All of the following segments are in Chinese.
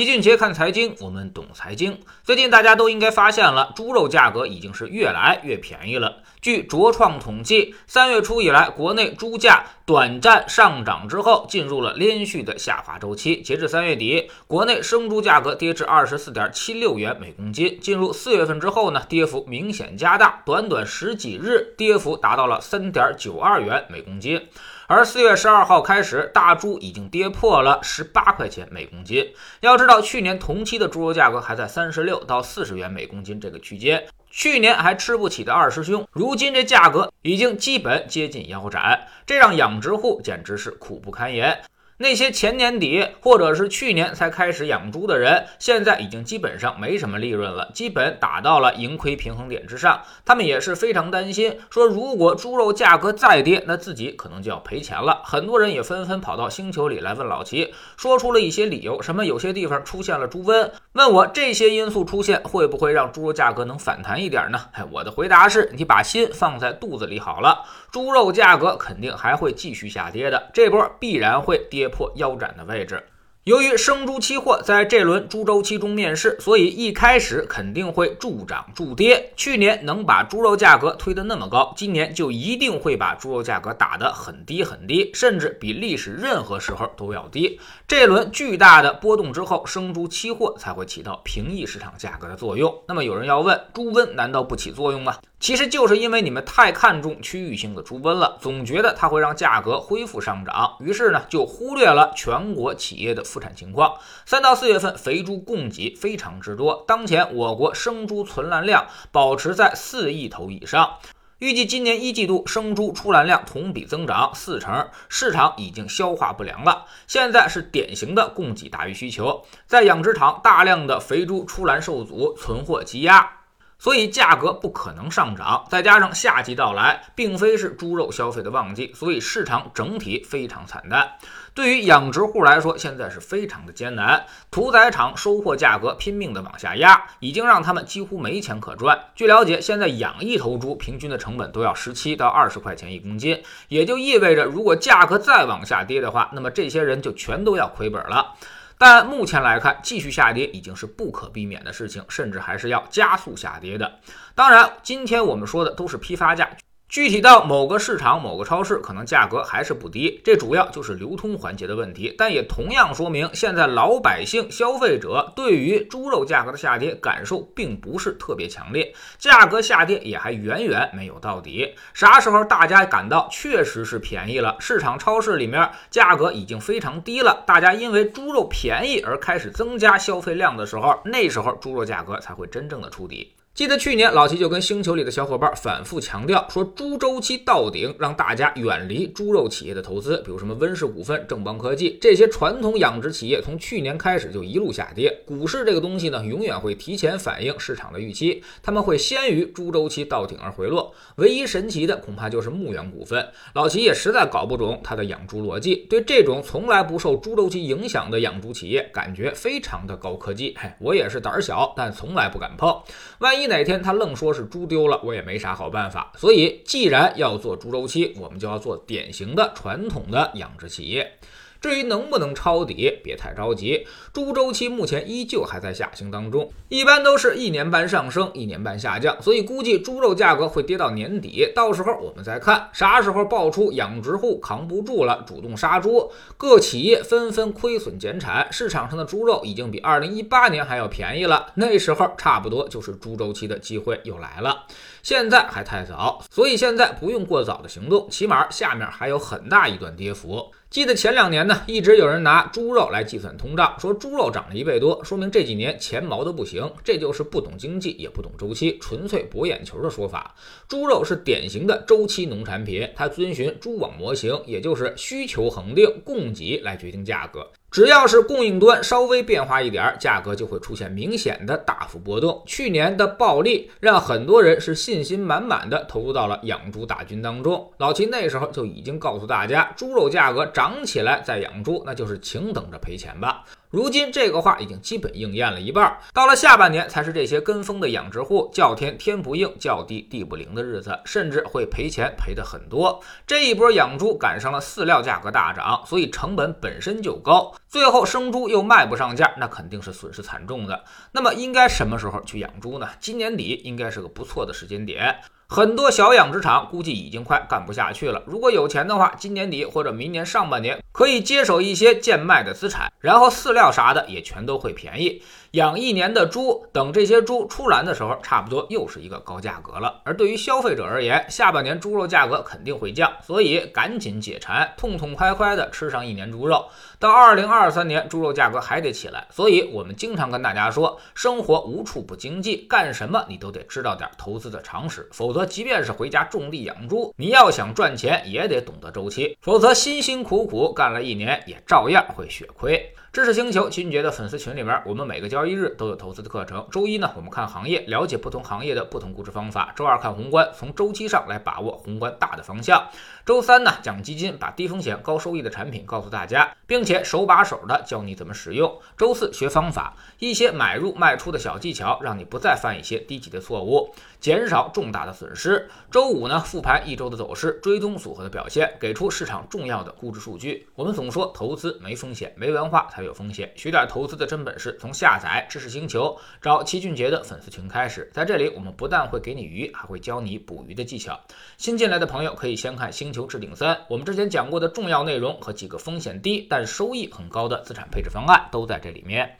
齐俊杰看财经，我们懂财经。最近大家都应该发现了，猪肉价格已经是越来越便宜了。据卓创统计，三月初以来，国内猪价短暂上涨之后，进入了连续的下滑周期。截至三月底，国内生猪价格跌至二十四点七六元每公斤。进入四月份之后呢，跌幅明显加大，短短十几日，跌幅达到了三点九二元每公斤。而四月十二号开始，大猪已经跌破了十八块钱每公斤。要知道，去年同期的猪肉价格还在三十六到四十元每公斤这个区间，去年还吃不起的二师兄，如今这价格已经基本接近腰斩，这让养殖户简直是苦不堪言。那些前年底或者是去年才开始养猪的人，现在已经基本上没什么利润了，基本打到了盈亏平衡点之上。他们也是非常担心，说如果猪肉价格再跌，那自己可能就要赔钱了。很多人也纷纷跑到星球里来问老齐，说出了一些理由，什么有些地方出现了猪瘟，问我这些因素出现会不会让猪肉价格能反弹一点呢？哎，我的回答是，你把心放在肚子里好了，猪肉价格肯定还会继续下跌的，这波必然会跌。破腰斩的位置。由于生猪期货在这轮猪周期中面世，所以一开始肯定会助涨助跌。去年能把猪肉价格推得那么高，今年就一定会把猪肉价格打得很低很低，甚至比历史任何时候都要低。这轮巨大的波动之后，生猪期货才会起到平抑市场价格的作用。那么有人要问，猪瘟难道不起作用吗？其实就是因为你们太看重区域性的猪瘟了，总觉得它会让价格恢复上涨，于是呢就忽略了全国企业的复产情况。三到四月份肥猪供给非常之多，当前我国生猪存栏量保持在四亿头以上，预计今年一季度生猪出栏量同比增长四成，市场已经消化不良了。现在是典型的供给大于需求，在养殖场大量的肥猪出栏受阻，存货积压。所以价格不可能上涨，再加上夏季到来，并非是猪肉消费的旺季，所以市场整体非常惨淡。对于养殖户来说，现在是非常的艰难。屠宰场收货价格拼命的往下压，已经让他们几乎没钱可赚。据了解，现在养一头猪平均的成本都要十七到二十块钱一公斤，也就意味着如果价格再往下跌的话，那么这些人就全都要亏本了。但目前来看，继续下跌已经是不可避免的事情，甚至还是要加速下跌的。当然，今天我们说的都是批发价。具体到某个市场、某个超市，可能价格还是不低，这主要就是流通环节的问题。但也同样说明，现在老百姓、消费者对于猪肉价格的下跌感受并不是特别强烈，价格下跌也还远远没有到底。啥时候大家感到确实是便宜了，市场超市里面价格已经非常低了，大家因为猪肉便宜而开始增加消费量的时候，那时候猪肉价格才会真正的触底。记得去年老齐就跟星球里的小伙伴反复强调说，猪周期到顶，让大家远离猪肉企业的投资，比如什么温氏股份、正邦科技这些传统养殖企业，从去年开始就一路下跌。股市这个东西呢，永远会提前反映市场的预期，他们会先于猪周期到顶而回落。唯一神奇的恐怕就是牧原股份，老齐也实在搞不懂它的养猪逻辑。对这种从来不受猪周期影响的养猪企业，感觉非常的高科技。嘿，我也是胆小，但从来不敢碰，万一。哪天他愣说是猪丢了，我也没啥好办法。所以，既然要做猪周期，我们就要做典型的传统的养殖企业。至于能不能抄底，别太着急。猪周期目前依旧还在下行当中，一般都是一年半上升，一年半下降，所以估计猪肉价格会跌到年底。到时候我们再看啥时候爆出养殖户扛不住了，主动杀猪，各企业纷纷亏损减产，市场上的猪肉已经比二零一八年还要便宜了。那时候差不多就是猪周期的机会又来了。现在还太早，所以现在不用过早的行动，起码下面还有很大一段跌幅。记得前两年呢，一直有人拿猪肉来计算通胀，说猪肉涨了一倍多，说明这几年钱毛的不行，这就是不懂经济也不懂周期，纯粹博眼球的说法。猪肉是典型的周期农产品，它遵循蛛网模型，也就是需求恒定，供给来决定价格。只要是供应端稍微变化一点，价格就会出现明显的大幅波动。去年的暴利让很多人是信心满满的投入到了养猪大军当中。老秦那时候就已经告诉大家，猪肉价格涨起来再养猪，那就是请等着赔钱吧。如今这个话已经基本应验了一半，到了下半年才是这些跟风的养殖户叫天天不应，叫地地不灵的日子，甚至会赔钱赔的很多。这一波养猪赶上了饲料价格大涨，所以成本本身就高，最后生猪又卖不上价，那肯定是损失惨重的。那么应该什么时候去养猪呢？今年底应该是个不错的时间点。很多小养殖场估计已经快干不下去了。如果有钱的话，今年底或者明年上半年可以接手一些贱卖的资产，然后饲料啥的也全都会便宜。养一年的猪，等这些猪出栏的时候，差不多又是一个高价格了。而对于消费者而言，下半年猪肉价格肯定会降，所以赶紧解馋，痛痛快快的吃上一年猪肉。到二零二三年，猪肉价格还得起来。所以我们经常跟大家说，生活无处不经济，干什么你都得知道点投资的常识，否则即便是回家种地养猪，你要想赚钱也得懂得周期，否则辛辛苦苦干了一年，也照样会血亏。知识星球齐俊杰的粉丝群里面，我们每个交易日都有投资的课程。周一呢，我们看行业，了解不同行业的不同估值方法；周二看宏观，从周期上来把握宏观大的方向；周三呢，讲基金，把低风险高收益的产品告诉大家，并且手把手的教你怎么使用；周四学方法，一些买入卖出的小技巧，让你不再犯一些低级的错误，减少重大的损失。周五呢，复盘一周的走势，追踪组合的表现，给出市场重要的估值数据。我们总说投资没风险，没文化才。有风险，学点投资的真本事，从下载知识星球找齐俊杰的粉丝群开始。在这里，我们不但会给你鱼，还会教你捕鱼的技巧。新进来的朋友可以先看《星球置顶三》，我们之前讲过的重要内容和几个风险低但收益很高的资产配置方案都在这里面。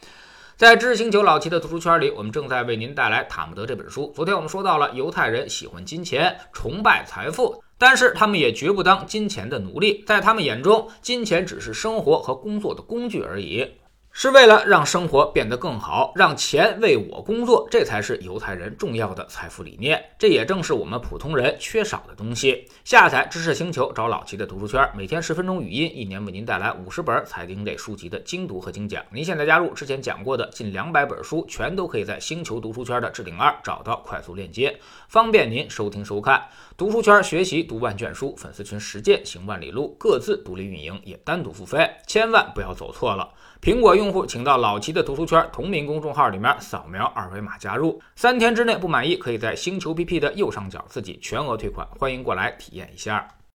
在知识星球老齐的读书圈里，我们正在为您带来《塔木德》这本书。昨天我们说到了犹太人喜欢金钱，崇拜财富。但是他们也绝不当金钱的奴隶，在他们眼中，金钱只是生活和工作的工具而已。是为了让生活变得更好，让钱为我工作，这才是犹太人重要的财富理念。这也正是我们普通人缺少的东西。下载知识星球，找老齐的读书圈，每天十分钟语音，一年为您带来五十本财经类书籍的精读和精讲。您现在加入，之前讲过的近两百本书，全都可以在星球读书圈的置顶二找到快速链接，方便您收听收看。读书圈学习读万卷书，粉丝群实践行万里路，各自独立运营，也单独付费，千万不要走错了。苹果用户请到老齐的读书圈同名公众号里面扫描二维码加入，三天之内不满意可以在星球 PP 的右上角自己全额退款，欢迎过来体验一下。